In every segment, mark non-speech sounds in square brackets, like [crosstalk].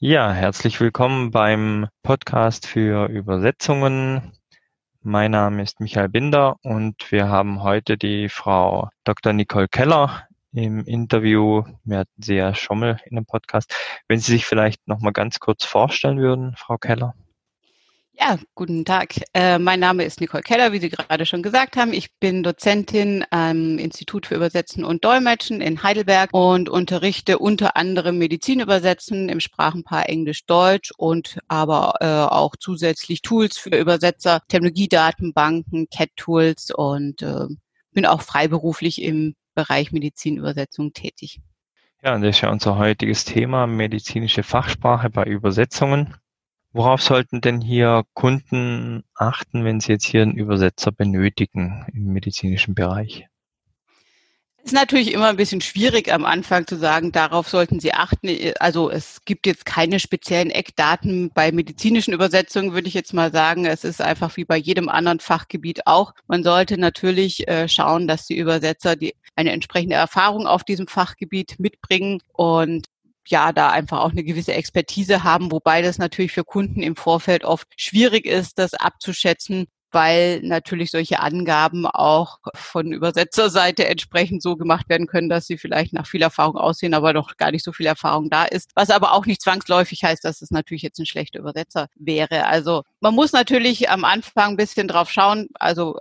Ja, herzlich willkommen beim Podcast für Übersetzungen. Mein Name ist Michael Binder und wir haben heute die Frau Dr. Nicole Keller im Interview. Wir hatten sie ja schon mal in einem Podcast. Wenn Sie sich vielleicht noch mal ganz kurz vorstellen würden, Frau Keller. Ja, guten Tag. Äh, mein Name ist Nicole Keller, wie Sie gerade schon gesagt haben. Ich bin Dozentin am Institut für Übersetzen und Dolmetschen in Heidelberg und unterrichte unter anderem Medizinübersetzen im Sprachenpaar Englisch-Deutsch und aber äh, auch zusätzlich Tools für Übersetzer, Technologiedatenbanken, CAT-Tools und äh, bin auch freiberuflich im Bereich Medizinübersetzung tätig. Ja, und das ist ja unser heutiges Thema, medizinische Fachsprache bei Übersetzungen. Worauf sollten denn hier Kunden achten, wenn sie jetzt hier einen Übersetzer benötigen im medizinischen Bereich? ist natürlich immer ein bisschen schwierig am Anfang zu sagen, darauf sollten Sie achten. Also es gibt jetzt keine speziellen Eckdaten bei medizinischen Übersetzungen, würde ich jetzt mal sagen. Es ist einfach wie bei jedem anderen Fachgebiet auch. Man sollte natürlich äh, schauen, dass die Übersetzer die eine entsprechende Erfahrung auf diesem Fachgebiet mitbringen und ja, da einfach auch eine gewisse Expertise haben, wobei das natürlich für Kunden im Vorfeld oft schwierig ist, das abzuschätzen, weil natürlich solche Angaben auch von Übersetzerseite entsprechend so gemacht werden können, dass sie vielleicht nach viel Erfahrung aussehen, aber doch gar nicht so viel Erfahrung da ist. Was aber auch nicht zwangsläufig heißt, dass es natürlich jetzt ein schlechter Übersetzer wäre. Also man muss natürlich am Anfang ein bisschen drauf schauen. Also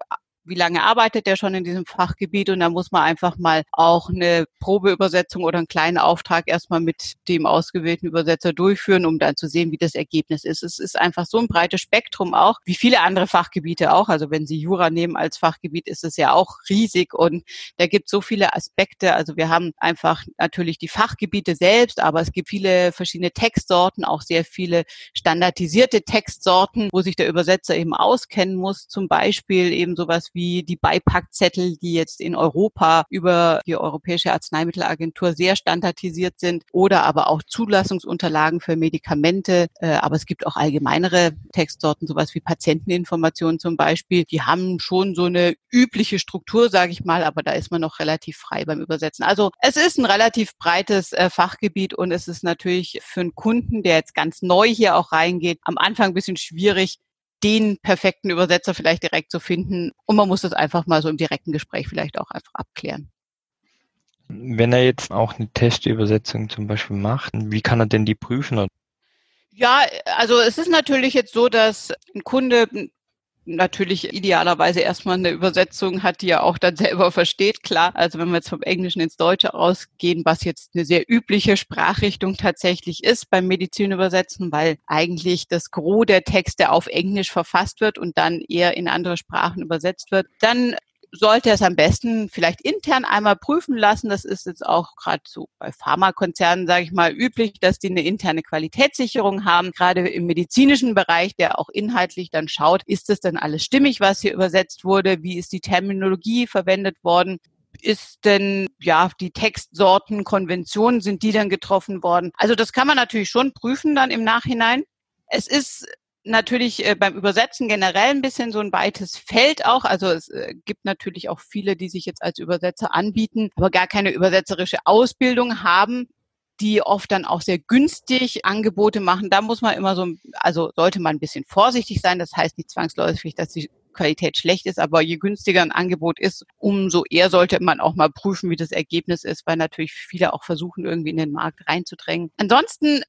wie lange arbeitet der schon in diesem Fachgebiet und da muss man einfach mal auch eine Probeübersetzung oder einen kleinen Auftrag erstmal mit dem ausgewählten Übersetzer durchführen, um dann zu sehen, wie das Ergebnis ist. Es ist einfach so ein breites Spektrum auch, wie viele andere Fachgebiete auch. Also wenn Sie Jura nehmen als Fachgebiet, ist es ja auch riesig und da gibt so viele Aspekte. Also wir haben einfach natürlich die Fachgebiete selbst, aber es gibt viele verschiedene Textsorten, auch sehr viele standardisierte Textsorten, wo sich der Übersetzer eben auskennen muss. Zum Beispiel eben sowas wie die Beipackzettel, die jetzt in Europa über die Europäische Arzneimittelagentur sehr standardisiert sind oder aber auch Zulassungsunterlagen für Medikamente. Äh, aber es gibt auch allgemeinere Textsorten, sowas wie Patienteninformationen zum Beispiel. Die haben schon so eine übliche Struktur, sage ich mal, aber da ist man noch relativ frei beim Übersetzen. Also es ist ein relativ breites äh, Fachgebiet und es ist natürlich für einen Kunden, der jetzt ganz neu hier auch reingeht, am Anfang ein bisschen schwierig, den perfekten Übersetzer vielleicht direkt zu finden. Und man muss das einfach mal so im direkten Gespräch vielleicht auch einfach abklären. Wenn er jetzt auch eine Testübersetzung zum Beispiel macht, wie kann er denn die prüfen? Ja, also es ist natürlich jetzt so, dass ein Kunde natürlich idealerweise erstmal eine Übersetzung hat, die er auch dann [laughs] selber versteht. Klar, also wenn wir jetzt vom Englischen ins Deutsche ausgehen, was jetzt eine sehr übliche Sprachrichtung tatsächlich ist beim Medizinübersetzen, weil eigentlich das Gros der Texte auf Englisch verfasst wird und dann eher in andere Sprachen übersetzt wird, dann sollte es am besten vielleicht intern einmal prüfen lassen. Das ist jetzt auch gerade so bei Pharmakonzernen, sage ich mal, üblich, dass die eine interne Qualitätssicherung haben, gerade im medizinischen Bereich, der auch inhaltlich dann schaut, ist das denn alles stimmig, was hier übersetzt wurde? Wie ist die Terminologie verwendet worden? ist denn ja die Textsorten, Konventionen, sind die dann getroffen worden? Also das kann man natürlich schon prüfen dann im Nachhinein. Es ist natürlich äh, beim Übersetzen generell ein bisschen so ein weites Feld auch. Also es äh, gibt natürlich auch viele, die sich jetzt als Übersetzer anbieten, aber gar keine übersetzerische Ausbildung haben die oft dann auch sehr günstig Angebote machen. Da muss man immer so, also sollte man ein bisschen vorsichtig sein. Das heißt nicht zwangsläufig, dass die Qualität schlecht ist, aber je günstiger ein Angebot ist, umso eher sollte man auch mal prüfen, wie das Ergebnis ist, weil natürlich viele auch versuchen, irgendwie in den Markt reinzudrängen. Ansonsten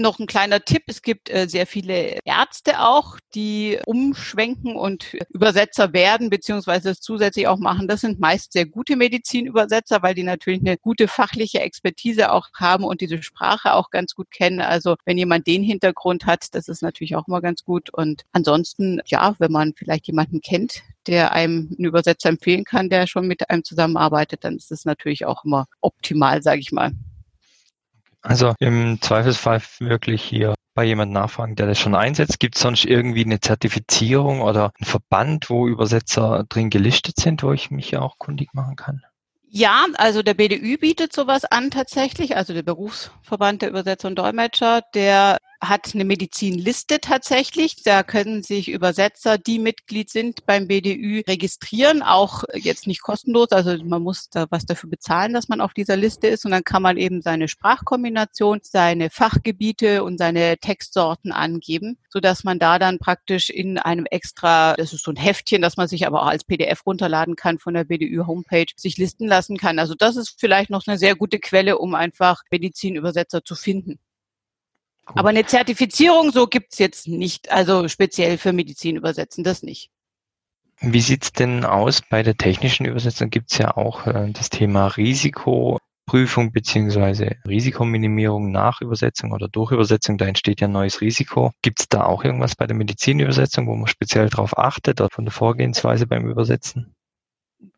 noch ein kleiner Tipp. Es gibt äh, sehr viele Ärzte auch, die umschwenken und Übersetzer werden, beziehungsweise das zusätzlich auch machen. Das sind meist sehr gute Medizinübersetzer, weil die natürlich eine gute fachliche Expertise auch haben und diese Sprache auch ganz gut kennen. Also wenn jemand den Hintergrund hat, das ist natürlich auch immer ganz gut. Und ansonsten, ja, wenn man vielleicht jemanden kennt, der einem einen Übersetzer empfehlen kann, der schon mit einem zusammenarbeitet, dann ist das natürlich auch immer optimal, sage ich mal. Also im Zweifelsfall wirklich hier bei jemandem nachfragen, der das schon einsetzt. Gibt es sonst irgendwie eine Zertifizierung oder einen Verband, wo Übersetzer drin gelistet sind, wo ich mich ja auch kundig machen kann? Ja, also der BDÜ bietet sowas an tatsächlich, also der Berufsverband der Übersetzer und Dolmetscher, der hat eine Medizinliste tatsächlich. Da können sich Übersetzer, die Mitglied sind beim BDÜ, registrieren. Auch jetzt nicht kostenlos. Also man muss da was dafür bezahlen, dass man auf dieser Liste ist. Und dann kann man eben seine Sprachkombination, seine Fachgebiete und seine Textsorten angeben, sodass man da dann praktisch in einem extra, das ist so ein Heftchen, das man sich aber auch als PDF runterladen kann von der BDÜ Homepage, sich listen lassen kann. Also das ist vielleicht noch eine sehr gute Quelle, um einfach Medizinübersetzer zu finden. Gut. Aber eine Zertifizierung so gibt's jetzt nicht, also speziell für Medizin übersetzen, das nicht. Wie sieht's denn aus bei der technischen Übersetzung? Gibt's ja auch äh, das Thema Risikoprüfung beziehungsweise Risikominimierung nach Übersetzung oder durch Übersetzung. Da entsteht ja ein neues Risiko. Gibt's da auch irgendwas bei der Medizinübersetzung, wo man speziell darauf achtet oder von der Vorgehensweise beim Übersetzen?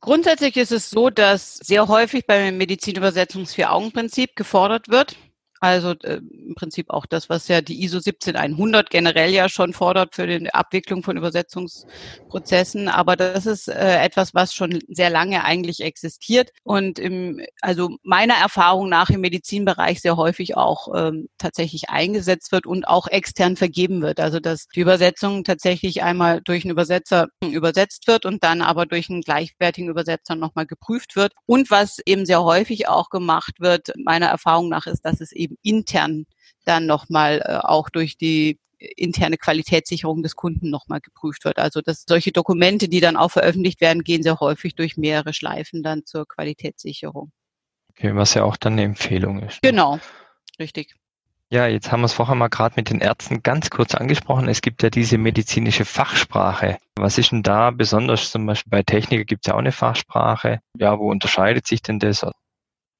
Grundsätzlich ist es so, dass sehr häufig beim Medizinübersetzungs Vier-Augen-Prinzip gefordert wird. Also äh, im Prinzip auch das, was ja die ISO 17100 generell ja schon fordert für die Abwicklung von Übersetzungsprozessen. Aber das ist äh, etwas, was schon sehr lange eigentlich existiert und im, also meiner Erfahrung nach im Medizinbereich sehr häufig auch ähm, tatsächlich eingesetzt wird und auch extern vergeben wird. Also dass die Übersetzung tatsächlich einmal durch einen Übersetzer übersetzt wird und dann aber durch einen gleichwertigen Übersetzer nochmal geprüft wird. Und was eben sehr häufig auch gemacht wird, meiner Erfahrung nach, ist, dass es eben intern dann nochmal äh, auch durch die interne Qualitätssicherung des Kunden nochmal geprüft wird. Also dass solche Dokumente, die dann auch veröffentlicht werden, gehen sehr häufig durch mehrere Schleifen dann zur Qualitätssicherung. Okay, was ja auch dann eine Empfehlung ist. Ne? Genau, richtig. Ja, jetzt haben wir es vorher mal gerade mit den Ärzten ganz kurz angesprochen. Es gibt ja diese medizinische Fachsprache. Was ist denn da besonders? Zum Beispiel bei Techniker gibt es ja auch eine Fachsprache. Ja, wo unterscheidet sich denn das?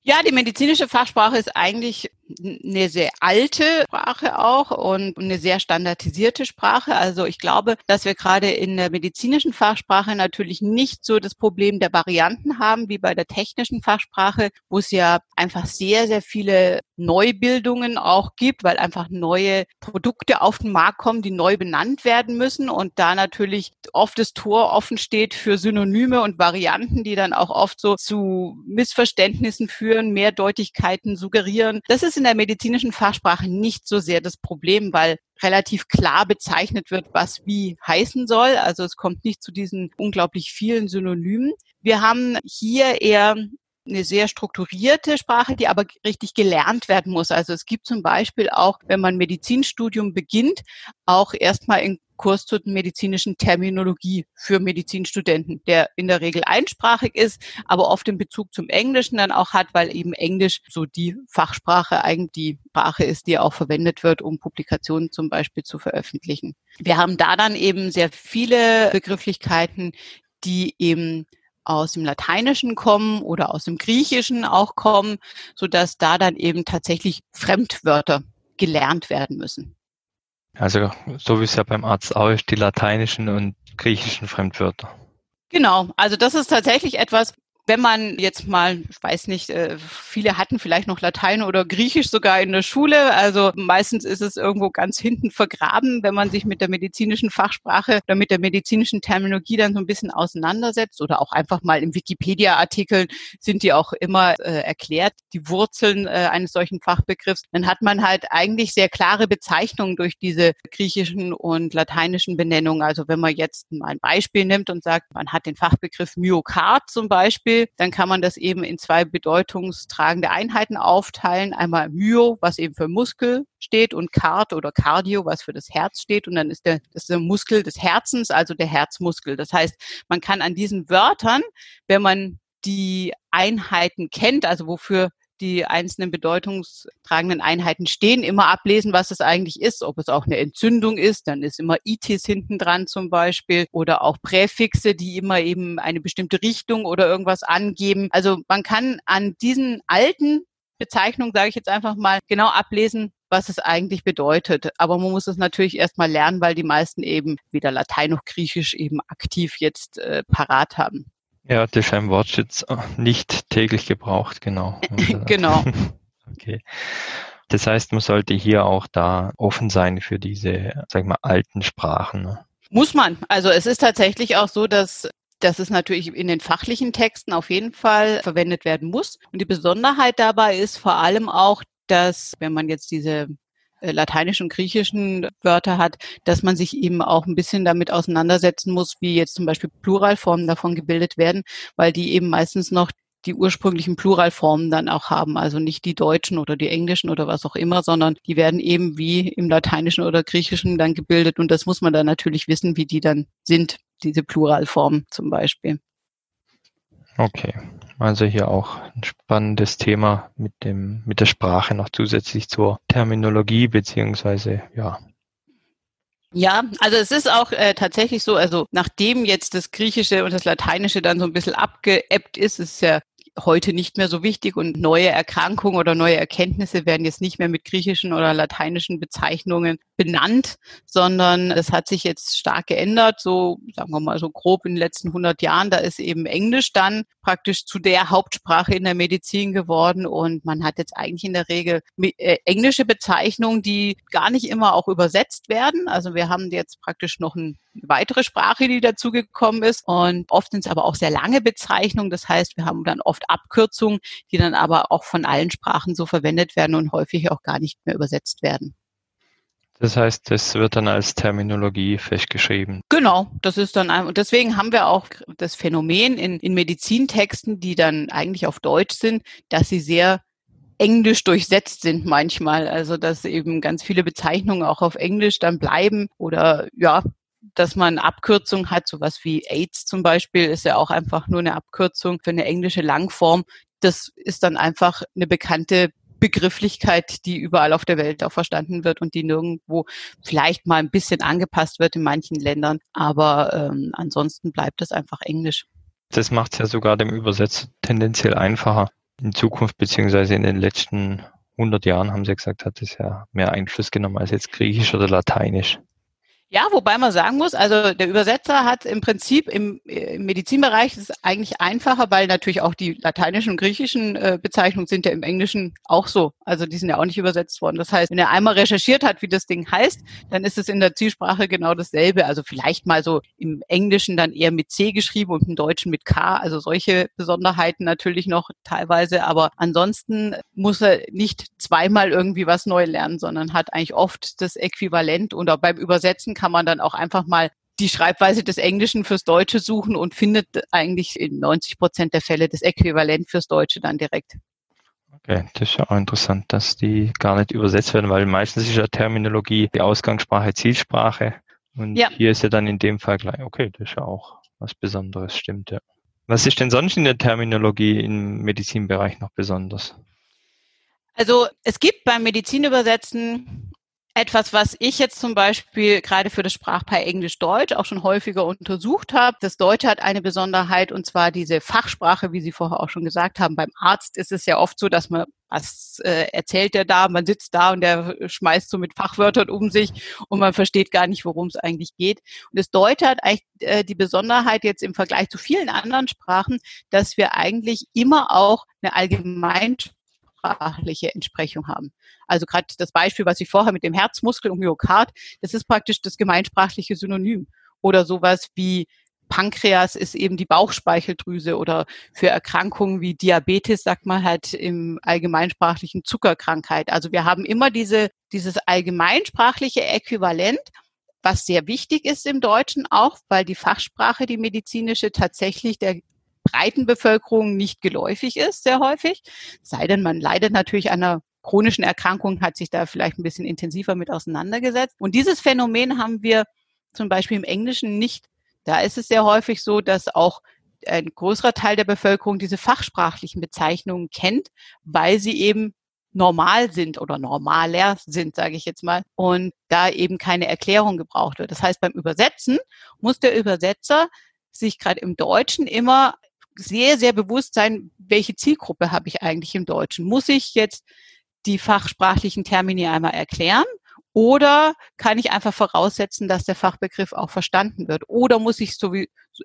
Ja, die medizinische Fachsprache ist eigentlich eine sehr alte Sprache auch und eine sehr standardisierte Sprache. Also ich glaube, dass wir gerade in der medizinischen Fachsprache natürlich nicht so das Problem der Varianten haben wie bei der technischen Fachsprache, wo es ja einfach sehr, sehr viele Neubildungen auch gibt, weil einfach neue Produkte auf den Markt kommen, die neu benannt werden müssen und da natürlich oft das Tor offen steht für Synonyme und Varianten, die dann auch oft so zu Missverständnissen führen, Mehrdeutigkeiten suggerieren. Das ist in der medizinischen Fachsprache nicht so sehr das Problem, weil relativ klar bezeichnet wird, was wie heißen soll. Also es kommt nicht zu diesen unglaublich vielen Synonymen. Wir haben hier eher eine sehr strukturierte Sprache, die aber richtig gelernt werden muss. Also es gibt zum Beispiel auch, wenn man Medizinstudium beginnt, auch erstmal in Kurs zur medizinischen Terminologie für Medizinstudenten, der in der Regel einsprachig ist, aber oft den Bezug zum Englischen dann auch hat, weil eben Englisch so die Fachsprache eigentlich die Sprache ist, die auch verwendet wird, um Publikationen zum Beispiel zu veröffentlichen. Wir haben da dann eben sehr viele Begrifflichkeiten, die eben aus dem Lateinischen kommen oder aus dem Griechischen auch kommen, so dass da dann eben tatsächlich Fremdwörter gelernt werden müssen. Also so wie es ja beim Arzt auch ist, die lateinischen und griechischen Fremdwörter. Genau, also das ist tatsächlich etwas, wenn man jetzt mal, ich weiß nicht, äh, viele hatten vielleicht noch Latein oder Griechisch sogar in der Schule. Also meistens ist es irgendwo ganz hinten vergraben, wenn man sich mit der medizinischen Fachsprache oder mit der medizinischen Terminologie dann so ein bisschen auseinandersetzt oder auch einfach mal im Wikipedia-Artikeln sind die auch immer äh, erklärt, die Wurzeln äh, eines solchen Fachbegriffs. Dann hat man halt eigentlich sehr klare Bezeichnungen durch diese griechischen und lateinischen Benennungen. Also wenn man jetzt mal ein Beispiel nimmt und sagt, man hat den Fachbegriff Myokard zum Beispiel, Beispiel, dann kann man das eben in zwei bedeutungstragende Einheiten aufteilen. Einmal Myo, was eben für Muskel steht und Card oder Cardio, was für das Herz steht. Und dann ist der, das ist der Muskel des Herzens, also der Herzmuskel. Das heißt, man kann an diesen Wörtern, wenn man die Einheiten kennt, also wofür die einzelnen bedeutungstragenden Einheiten stehen, immer ablesen, was es eigentlich ist. Ob es auch eine Entzündung ist, dann ist immer Itis hinten dran zum Beispiel oder auch Präfixe, die immer eben eine bestimmte Richtung oder irgendwas angeben. Also man kann an diesen alten Bezeichnungen, sage ich jetzt einfach mal, genau ablesen, was es eigentlich bedeutet. Aber man muss es natürlich erstmal lernen, weil die meisten eben weder Latein noch Griechisch eben aktiv jetzt äh, parat haben. Ja, das ist ein Wortschutz äh, nicht täglich gebraucht, genau. [laughs] genau. [laughs] okay. Das heißt, man sollte hier auch da offen sein für diese, sag ich mal, alten Sprachen. Ne? Muss man. Also es ist tatsächlich auch so, dass dass es natürlich in den fachlichen Texten auf jeden Fall verwendet werden muss. Und die Besonderheit dabei ist vor allem auch, dass wenn man jetzt diese äh, lateinischen und griechischen Wörter hat, dass man sich eben auch ein bisschen damit auseinandersetzen muss, wie jetzt zum Beispiel Pluralformen davon gebildet werden, weil die eben meistens noch die ursprünglichen Pluralformen dann auch haben, also nicht die deutschen oder die englischen oder was auch immer, sondern die werden eben wie im lateinischen oder griechischen dann gebildet und das muss man dann natürlich wissen, wie die dann sind, diese Pluralformen zum Beispiel. Okay, also hier auch ein spannendes Thema mit dem mit der Sprache noch zusätzlich zur Terminologie beziehungsweise ja. Ja, also es ist auch äh, tatsächlich so, also nachdem jetzt das Griechische und das Lateinische dann so ein bisschen abgeebbt ist, ist ja heute nicht mehr so wichtig und neue Erkrankungen oder neue Erkenntnisse werden jetzt nicht mehr mit griechischen oder lateinischen Bezeichnungen benannt, sondern es hat sich jetzt stark geändert, so sagen wir mal so grob in den letzten 100 Jahren. Da ist eben Englisch dann praktisch zu der Hauptsprache in der Medizin geworden und man hat jetzt eigentlich in der Regel äh, englische Bezeichnungen, die gar nicht immer auch übersetzt werden. Also wir haben jetzt praktisch noch ein weitere Sprache, die dazugekommen ist. Und oft sind es aber auch sehr lange Bezeichnungen. Das heißt, wir haben dann oft Abkürzungen, die dann aber auch von allen Sprachen so verwendet werden und häufig auch gar nicht mehr übersetzt werden. Das heißt, das wird dann als Terminologie festgeschrieben. Genau, das ist dann und deswegen haben wir auch das Phänomen in, in Medizintexten, die dann eigentlich auf Deutsch sind, dass sie sehr Englisch durchsetzt sind manchmal. Also dass eben ganz viele Bezeichnungen auch auf Englisch dann bleiben oder ja, dass man Abkürzungen hat, sowas wie AIDS zum Beispiel ist ja auch einfach nur eine Abkürzung für eine englische Langform. Das ist dann einfach eine bekannte Begrifflichkeit, die überall auf der Welt auch verstanden wird und die nirgendwo vielleicht mal ein bisschen angepasst wird in manchen Ländern. Aber ähm, ansonsten bleibt es einfach Englisch. Das macht es ja sogar dem Übersetzer tendenziell einfacher. In Zukunft beziehungsweise in den letzten 100 Jahren haben sie gesagt, hat es ja mehr Einfluss genommen als jetzt Griechisch oder Lateinisch. Ja, wobei man sagen muss, also der Übersetzer hat im Prinzip im, im Medizinbereich ist es eigentlich einfacher, weil natürlich auch die lateinischen und griechischen äh, Bezeichnungen sind ja im Englischen auch so. Also die sind ja auch nicht übersetzt worden. Das heißt, wenn er einmal recherchiert hat, wie das Ding heißt, dann ist es in der Zielsprache genau dasselbe. Also vielleicht mal so im Englischen dann eher mit C geschrieben und im Deutschen mit K. Also solche Besonderheiten natürlich noch teilweise. Aber ansonsten muss er nicht zweimal irgendwie was neu lernen, sondern hat eigentlich oft das Äquivalent oder beim Übersetzen kann man dann auch einfach mal die Schreibweise des Englischen fürs Deutsche suchen und findet eigentlich in 90 Prozent der Fälle das Äquivalent fürs Deutsche dann direkt. Okay, das ist ja auch interessant, dass die gar nicht übersetzt werden, weil meistens ist ja Terminologie die Ausgangssprache, Zielsprache. Und ja. hier ist ja dann in dem Fall gleich, okay, das ist ja auch was Besonderes, stimmt ja. Was ist denn sonst in der Terminologie im Medizinbereich noch besonders? Also es gibt beim Medizinübersetzen etwas, was ich jetzt zum Beispiel gerade für das Sprachpaar Englisch-Deutsch auch schon häufiger untersucht habe. Das Deutsche hat eine Besonderheit und zwar diese Fachsprache, wie Sie vorher auch schon gesagt haben. Beim Arzt ist es ja oft so, dass man was äh, erzählt der da, man sitzt da und der schmeißt so mit Fachwörtern um sich und man versteht gar nicht, worum es eigentlich geht. Und das Deutsche hat eigentlich äh, die Besonderheit jetzt im Vergleich zu vielen anderen Sprachen, dass wir eigentlich immer auch eine Allgemeinsprache sprachliche Entsprechung haben. Also gerade das Beispiel, was ich vorher mit dem Herzmuskel und Myokard, das ist praktisch das gemeinsprachliche Synonym. Oder sowas wie Pankreas ist eben die Bauchspeicheldrüse oder für Erkrankungen wie Diabetes sagt man halt im allgemeinsprachlichen Zuckerkrankheit. Also wir haben immer diese, dieses allgemeinsprachliche Äquivalent, was sehr wichtig ist im Deutschen auch, weil die Fachsprache, die medizinische, tatsächlich der breiten Bevölkerung nicht geläufig ist, sehr häufig. Sei denn, man leidet natürlich an einer chronischen Erkrankung, hat sich da vielleicht ein bisschen intensiver mit auseinandergesetzt. Und dieses Phänomen haben wir zum Beispiel im Englischen nicht. Da ist es sehr häufig so, dass auch ein größerer Teil der Bevölkerung diese fachsprachlichen Bezeichnungen kennt, weil sie eben normal sind oder normaler sind, sage ich jetzt mal, und da eben keine Erklärung gebraucht wird. Das heißt, beim Übersetzen muss der Übersetzer sich gerade im Deutschen immer sehr, sehr bewusst sein, welche Zielgruppe habe ich eigentlich im Deutschen. Muss ich jetzt die fachsprachlichen Termini einmal erklären? Oder kann ich einfach voraussetzen, dass der Fachbegriff auch verstanden wird? Oder muss ich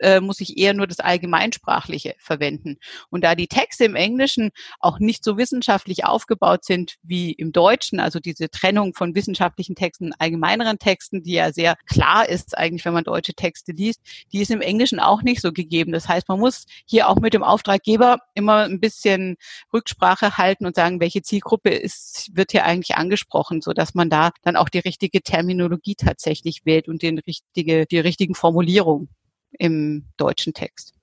äh, muss ich eher nur das Allgemeinsprachliche verwenden. Und da die Texte im Englischen auch nicht so wissenschaftlich aufgebaut sind wie im Deutschen, also diese Trennung von wissenschaftlichen Texten und allgemeineren Texten, die ja sehr klar ist eigentlich, wenn man deutsche Texte liest, die ist im Englischen auch nicht so gegeben. Das heißt, man muss hier auch mit dem Auftraggeber immer ein bisschen Rücksprache halten und sagen, welche Zielgruppe ist, wird hier eigentlich angesprochen, so dass man da dann auch die richtige Terminologie tatsächlich wählt und den richtige, die richtigen Formulierungen im deutschen Text.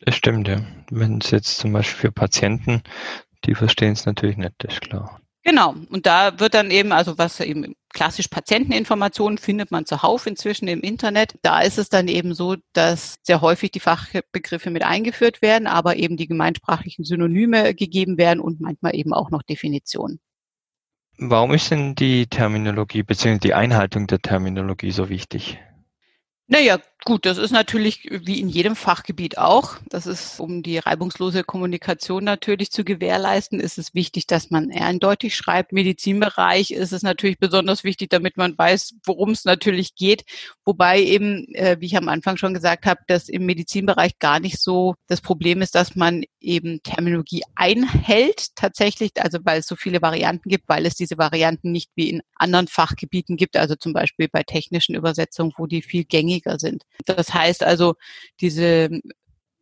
Das stimmt, ja. Wenn es jetzt zum Beispiel für Patienten, die verstehen es natürlich nicht, das ist klar. Genau. Und da wird dann eben, also was eben klassisch Patienteninformationen findet man zuhauf inzwischen im Internet. Da ist es dann eben so, dass sehr häufig die Fachbegriffe mit eingeführt werden, aber eben die gemeinsprachlichen Synonyme gegeben werden und manchmal eben auch noch Definitionen. Warum ist denn die Terminologie bzw. die Einhaltung der Terminologie so wichtig? Naja, gut, das ist natürlich wie in jedem Fachgebiet auch. Das ist, um die reibungslose Kommunikation natürlich zu gewährleisten, ist es wichtig, dass man eindeutig schreibt. Medizinbereich ist es natürlich besonders wichtig, damit man weiß, worum es natürlich geht. Wobei eben, äh, wie ich am Anfang schon gesagt habe, dass im Medizinbereich gar nicht so das Problem ist, dass man eben Terminologie einhält tatsächlich, also weil es so viele Varianten gibt, weil es diese Varianten nicht wie in anderen Fachgebieten gibt, also zum Beispiel bei technischen Übersetzungen, wo die viel gängiger sind. Das heißt also, diese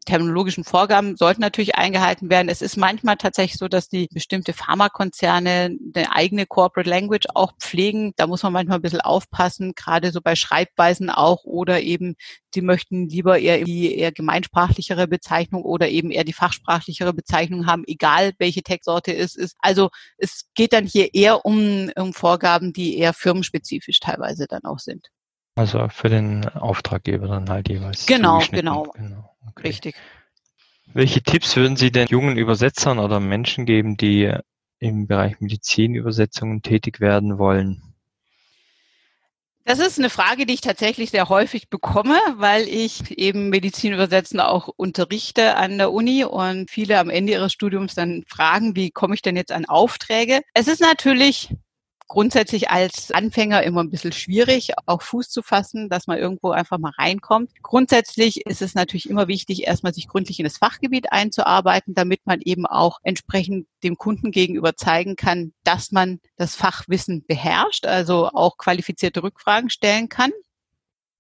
terminologischen Vorgaben sollten natürlich eingehalten werden. Es ist manchmal tatsächlich so, dass die bestimmte Pharmakonzerne eine eigene Corporate Language auch pflegen. Da muss man manchmal ein bisschen aufpassen, gerade so bei Schreibweisen auch oder eben, die möchten lieber eher die eher gemeinsprachlichere Bezeichnung oder eben eher die fachsprachlichere Bezeichnung haben, egal welche Textsorte es ist. Also es geht dann hier eher um, um Vorgaben, die eher firmenspezifisch teilweise dann auch sind. Also für den Auftraggeber dann halt jeweils. Genau, genau. genau. Okay. Richtig. Welche Tipps würden Sie den jungen Übersetzern oder Menschen geben, die im Bereich Medizinübersetzungen tätig werden wollen? Das ist eine Frage, die ich tatsächlich sehr häufig bekomme, weil ich eben Medizinübersetzen auch unterrichte an der Uni und viele am Ende ihres Studiums dann fragen, wie komme ich denn jetzt an Aufträge? Es ist natürlich grundsätzlich als Anfänger immer ein bisschen schwierig, auch Fuß zu fassen, dass man irgendwo einfach mal reinkommt. Grundsätzlich ist es natürlich immer wichtig, erstmal sich gründlich in das Fachgebiet einzuarbeiten, damit man eben auch entsprechend dem Kunden gegenüber zeigen kann, dass man das Fachwissen beherrscht, also auch qualifizierte Rückfragen stellen kann.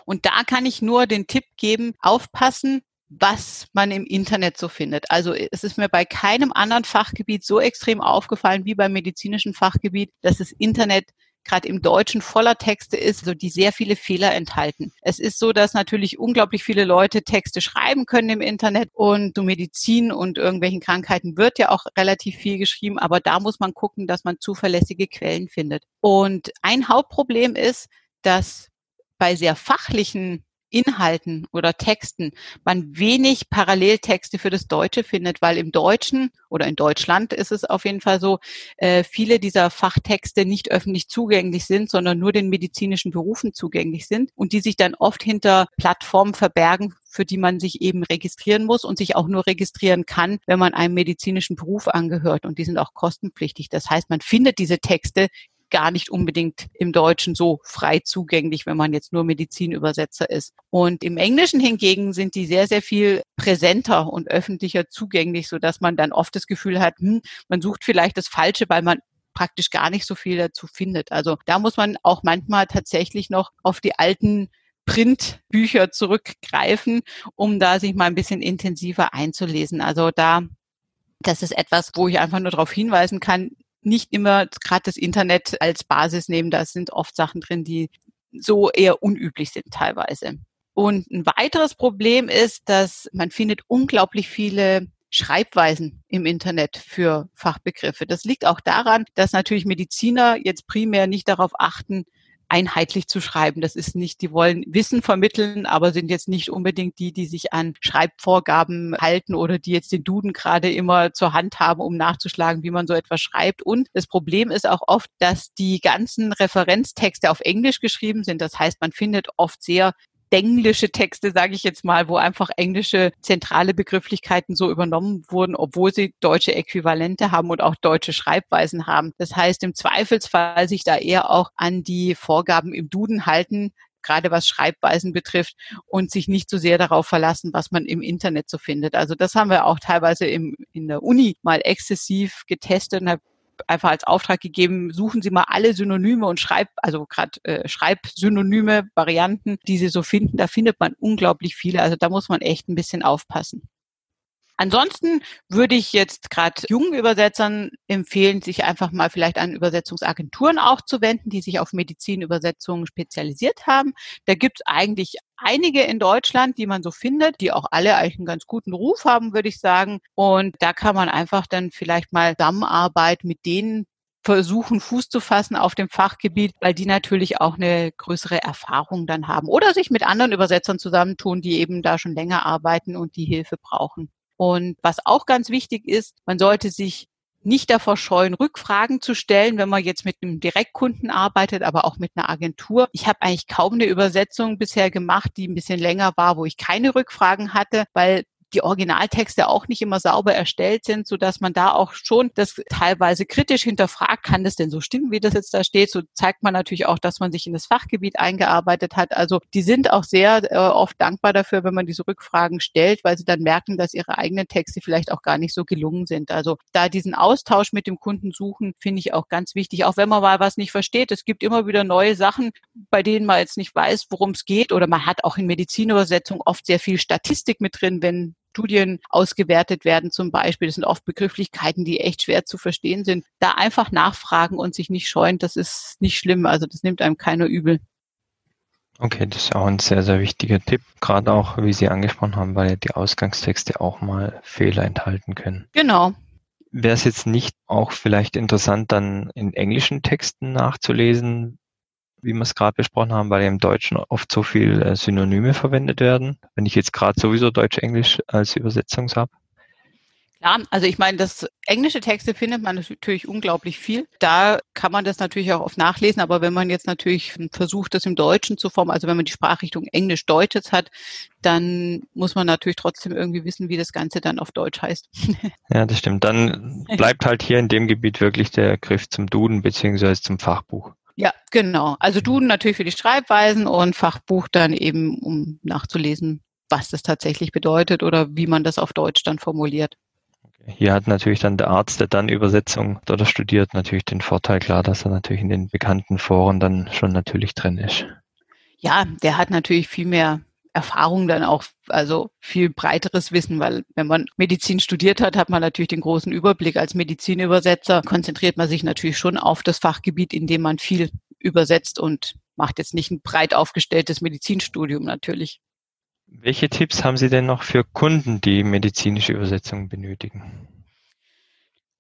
Und da kann ich nur den Tipp geben, aufpassen, was man im Internet so findet. Also es ist mir bei keinem anderen Fachgebiet so extrem aufgefallen wie beim medizinischen Fachgebiet, dass das Internet gerade im Deutschen voller Texte ist, so die sehr viele Fehler enthalten. Es ist so, dass natürlich unglaublich viele Leute Texte schreiben können im Internet und zu Medizin und irgendwelchen Krankheiten wird ja auch relativ viel geschrieben, aber da muss man gucken, dass man zuverlässige Quellen findet. Und ein Hauptproblem ist, dass bei sehr fachlichen Inhalten oder Texten man wenig Paralleltexte für das Deutsche findet, weil im Deutschen oder in Deutschland ist es auf jeden Fall so, äh, viele dieser Fachtexte nicht öffentlich zugänglich sind, sondern nur den medizinischen Berufen zugänglich sind und die sich dann oft hinter Plattformen verbergen, für die man sich eben registrieren muss und sich auch nur registrieren kann, wenn man einem medizinischen Beruf angehört. Und die sind auch kostenpflichtig. Das heißt, man findet diese Texte gar nicht unbedingt im Deutschen so frei zugänglich, wenn man jetzt nur Medizinübersetzer ist. Und im Englischen hingegen sind die sehr, sehr viel präsenter und öffentlicher zugänglich, so dass man dann oft das Gefühl hat, hm, man sucht vielleicht das Falsche, weil man praktisch gar nicht so viel dazu findet. Also da muss man auch manchmal tatsächlich noch auf die alten Printbücher zurückgreifen, um da sich mal ein bisschen intensiver einzulesen. Also da, das ist etwas, wo ich einfach nur darauf hinweisen kann, nicht immer gerade das Internet als Basis nehmen. Da sind oft Sachen drin, die so eher unüblich sind teilweise. Und ein weiteres Problem ist, dass man findet unglaublich viele Schreibweisen im Internet für Fachbegriffe. Das liegt auch daran, dass natürlich Mediziner jetzt primär nicht darauf achten, einheitlich zu schreiben. Das ist nicht, die wollen Wissen vermitteln, aber sind jetzt nicht unbedingt die, die sich an Schreibvorgaben halten oder die jetzt den Duden gerade immer zur Hand haben, um nachzuschlagen, wie man so etwas schreibt. Und das Problem ist auch oft, dass die ganzen Referenztexte auf Englisch geschrieben sind. Das heißt, man findet oft sehr englische Texte, sage ich jetzt mal, wo einfach englische zentrale Begrifflichkeiten so übernommen wurden, obwohl sie deutsche Äquivalente haben und auch deutsche Schreibweisen haben. Das heißt, im Zweifelsfall sich da eher auch an die Vorgaben im Duden halten, gerade was Schreibweisen betrifft und sich nicht so sehr darauf verlassen, was man im Internet so findet. Also das haben wir auch teilweise im, in der Uni mal exzessiv getestet und einfach als Auftrag gegeben, suchen Sie mal alle Synonyme und Schreib, also gerade äh, Schreibsynonyme, Varianten, die Sie so finden. Da findet man unglaublich viele. Also da muss man echt ein bisschen aufpassen. Ansonsten würde ich jetzt gerade jungen Übersetzern empfehlen, sich einfach mal vielleicht an Übersetzungsagenturen auch zu wenden, die sich auf Medizinübersetzungen spezialisiert haben. Da gibt es eigentlich einige in Deutschland, die man so findet, die auch alle eigentlich einen ganz guten Ruf haben, würde ich sagen. Und da kann man einfach dann vielleicht mal Zusammenarbeit mit denen versuchen, Fuß zu fassen auf dem Fachgebiet, weil die natürlich auch eine größere Erfahrung dann haben. Oder sich mit anderen Übersetzern zusammentun, die eben da schon länger arbeiten und die Hilfe brauchen. Und was auch ganz wichtig ist, man sollte sich nicht davor scheuen, Rückfragen zu stellen, wenn man jetzt mit einem Direktkunden arbeitet, aber auch mit einer Agentur. Ich habe eigentlich kaum eine Übersetzung bisher gemacht, die ein bisschen länger war, wo ich keine Rückfragen hatte, weil die Originaltexte auch nicht immer sauber erstellt sind, so dass man da auch schon das teilweise kritisch hinterfragt, kann das denn so stimmen, wie das jetzt da steht? So zeigt man natürlich auch, dass man sich in das Fachgebiet eingearbeitet hat. Also die sind auch sehr äh, oft dankbar dafür, wenn man diese Rückfragen stellt, weil sie dann merken, dass ihre eigenen Texte vielleicht auch gar nicht so gelungen sind. Also da diesen Austausch mit dem Kunden suchen, finde ich auch ganz wichtig, auch wenn man mal was nicht versteht. Es gibt immer wieder neue Sachen, bei denen man jetzt nicht weiß, worum es geht oder man hat auch in Medizinübersetzung oft sehr viel Statistik mit drin, wenn Studien ausgewertet werden zum Beispiel. Das sind oft Begrifflichkeiten, die echt schwer zu verstehen sind. Da einfach nachfragen und sich nicht scheuen, das ist nicht schlimm. Also das nimmt einem keiner übel. Okay, das ist auch ein sehr, sehr wichtiger Tipp, gerade auch, wie Sie angesprochen haben, weil ja die Ausgangstexte auch mal Fehler enthalten können. Genau. Wäre es jetzt nicht auch vielleicht interessant, dann in englischen Texten nachzulesen, wie wir es gerade besprochen haben, weil im Deutschen oft so viel äh, Synonyme verwendet werden. Wenn ich jetzt gerade sowieso Deutsch-Englisch als Übersetzung habe. Ja, also ich meine, das englische Texte findet man natürlich unglaublich viel. Da kann man das natürlich auch oft nachlesen, aber wenn man jetzt natürlich versucht, das im Deutschen zu formen, also wenn man die Sprachrichtung Englisch-Deutsch jetzt hat, dann muss man natürlich trotzdem irgendwie wissen, wie das Ganze dann auf Deutsch heißt. [laughs] Ja, das stimmt. Dann bleibt halt hier in dem Gebiet wirklich der Griff zum Duden beziehungsweise zum Fachbuch. Ja, genau. Also Duden natürlich für die Schreibweisen und Fachbuch dann eben, um nachzulesen, was das tatsächlich bedeutet oder wie man das auf Deutsch dann formuliert. Hier hat natürlich dann der Arzt, der dann Übersetzung oder studiert, natürlich den Vorteil klar, dass er natürlich in den bekannten Foren dann schon natürlich drin ist. Ja, der hat natürlich viel mehr Erfahrung dann auch, also viel breiteres Wissen, weil wenn man Medizin studiert hat, hat man natürlich den großen Überblick. Als Medizinübersetzer konzentriert man sich natürlich schon auf das Fachgebiet, in dem man viel übersetzt und macht jetzt nicht ein breit aufgestelltes Medizinstudium natürlich. Welche Tipps haben Sie denn noch für Kunden, die medizinische Übersetzungen benötigen?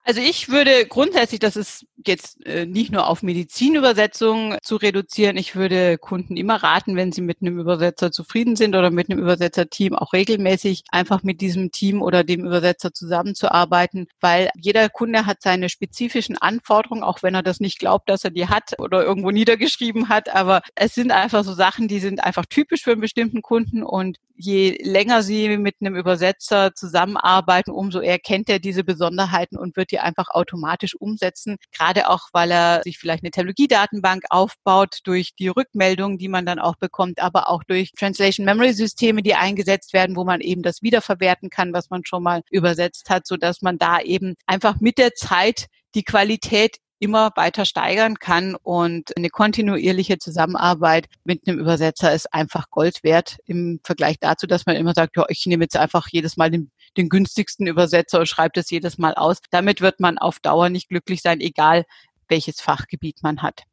Also ich würde grundsätzlich, das ist jetzt äh, nicht nur auf Medizinübersetzungen zu reduzieren, ich würde Kunden immer raten, wenn sie mit einem Übersetzer zufrieden sind oder mit einem Übersetzerteam auch regelmäßig einfach mit diesem Team oder dem Übersetzer zusammenzuarbeiten, weil jeder Kunde hat seine spezifischen Anforderungen, auch wenn er das nicht glaubt, dass er die hat oder irgendwo niedergeschrieben hat, aber es sind einfach so Sachen, die sind einfach typisch für einen bestimmten Kunden. Und je länger Sie mit einem Übersetzer zusammenarbeiten, umso eher kennt er diese Besonderheiten und wird die einfach automatisch umsetzen. Gerade auch, weil er sich vielleicht eine Technologiedatenbank aufbaut durch die Rückmeldungen, die man dann auch bekommt, aber auch durch Translation Memory Systeme, die eingesetzt werden, wo man eben das wiederverwerten kann, was man schon mal übersetzt hat, so dass man da eben einfach mit der Zeit die Qualität immer weiter steigern kann und eine kontinuierliche Zusammenarbeit mit einem Übersetzer ist einfach Gold wert im Vergleich dazu, dass man immer sagt, ja, ich nehme jetzt einfach jedes Mal den, den günstigsten Übersetzer und schreibe das jedes Mal aus. Damit wird man auf Dauer nicht glücklich sein, egal welches Fachgebiet man hat.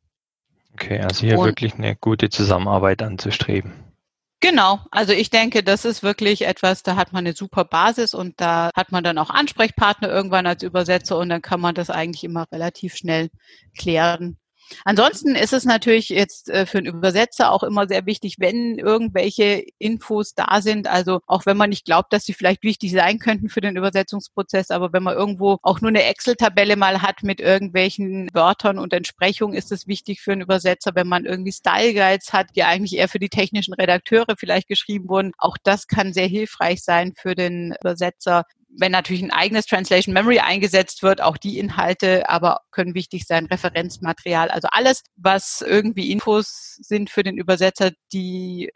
Okay, also hier und, wirklich eine gute Zusammenarbeit anzustreben. Genau, also ich denke, das ist wirklich etwas, da hat man eine super Basis und da hat man dann auch Ansprechpartner irgendwann als Übersetzer und dann kann man das eigentlich immer relativ schnell klären. Ansonsten ist es natürlich jetzt äh, für einen Übersetzer auch immer sehr wichtig, wenn irgendwelche Infos da sind. Also auch wenn man nicht glaubt, dass sie vielleicht wichtig sein könnten für den Übersetzungsprozess, aber wenn man irgendwo auch nur eine Excel-Tabelle mal hat mit irgendwelchen Wörtern und Entsprechungen, ist es wichtig für einen Übersetzer, wenn man irgendwie Style Guides hat, die eigentlich eher für die technischen Redakteure vielleicht geschrieben wurden. Auch das kann sehr hilfreich sein für den Übersetzer wenn natürlich ein eigenes Translation Memory eingesetzt wird, auch die Inhalte, aber können wichtig sein, Referenzmaterial, also alles, was irgendwie Infos sind für den Übersetzer, die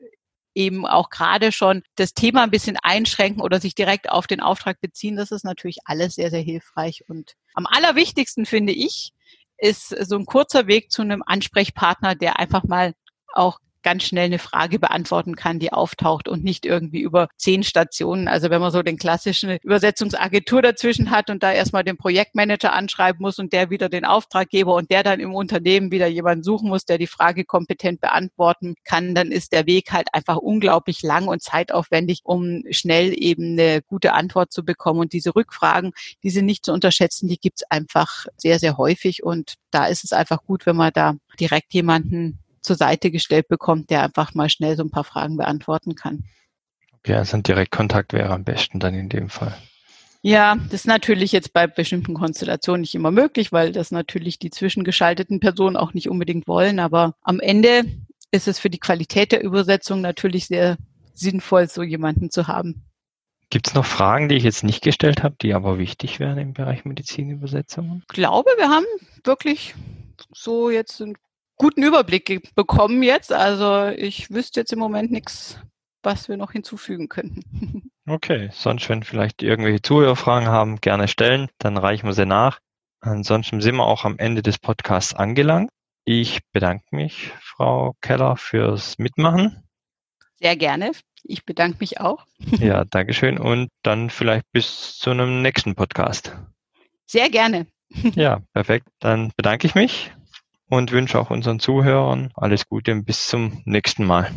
eben auch gerade schon das Thema ein bisschen einschränken oder sich direkt auf den Auftrag beziehen, das ist natürlich alles sehr, sehr hilfreich. Und am allerwichtigsten finde ich, ist so ein kurzer Weg zu einem Ansprechpartner, der einfach mal auch ganz schnell eine Frage beantworten kann, die auftaucht und nicht irgendwie über zehn Stationen. Also wenn man so den klassischen Übersetzungsagentur dazwischen hat und da erstmal den Projektmanager anschreiben muss und der wieder den Auftraggeber und der dann im Unternehmen wieder jemanden suchen muss, der die Frage kompetent beantworten kann, dann ist der Weg halt einfach unglaublich lang und zeitaufwendig, um schnell eben eine gute Antwort zu bekommen. Und diese Rückfragen, die sind nicht zu unterschätzen, die gibt's einfach sehr, sehr häufig. Und da ist es einfach gut, wenn man da direkt jemanden zur Seite gestellt bekommt, der einfach mal schnell so ein paar Fragen beantworten kann. Okay, also ein Direktkontakt wäre am besten dann in dem Fall. Ja, das ist natürlich jetzt bei bestimmten Konstellationen nicht immer möglich, weil das natürlich die zwischengeschalteten Personen auch nicht unbedingt wollen. Aber am Ende ist es für die Qualität der Übersetzung natürlich sehr sinnvoll, so jemanden zu haben. Gibt es noch Fragen, die ich jetzt nicht gestellt habe, die aber wichtig wären im Bereich Medizinübersetzungen? Ich glaube, wir haben wirklich so jetzt einen guten Überblick bekommen jetzt. Also ich wüsste jetzt im Moment nichts, was wir noch hinzufügen könnten. [laughs] Okay, sonst wenn vielleicht irgendwelche Zuhörerfragen haben, gerne stellen, dann reichen wir sie nach. Ansonsten sind wir auch am Ende des Podcasts angelangt. Ich bedanke mich, Frau Keller, fürs Mitmachen. Sehr gerne. Ich bedanke mich auch. [laughs] Ja, Dankeschön und dann vielleicht bis zu einem nächsten Podcast. Sehr gerne. Ja, perfekt. Dann bedanke ich mich und wünsche auch unseren Zuhörern alles Gute und bis zum nächsten Mal.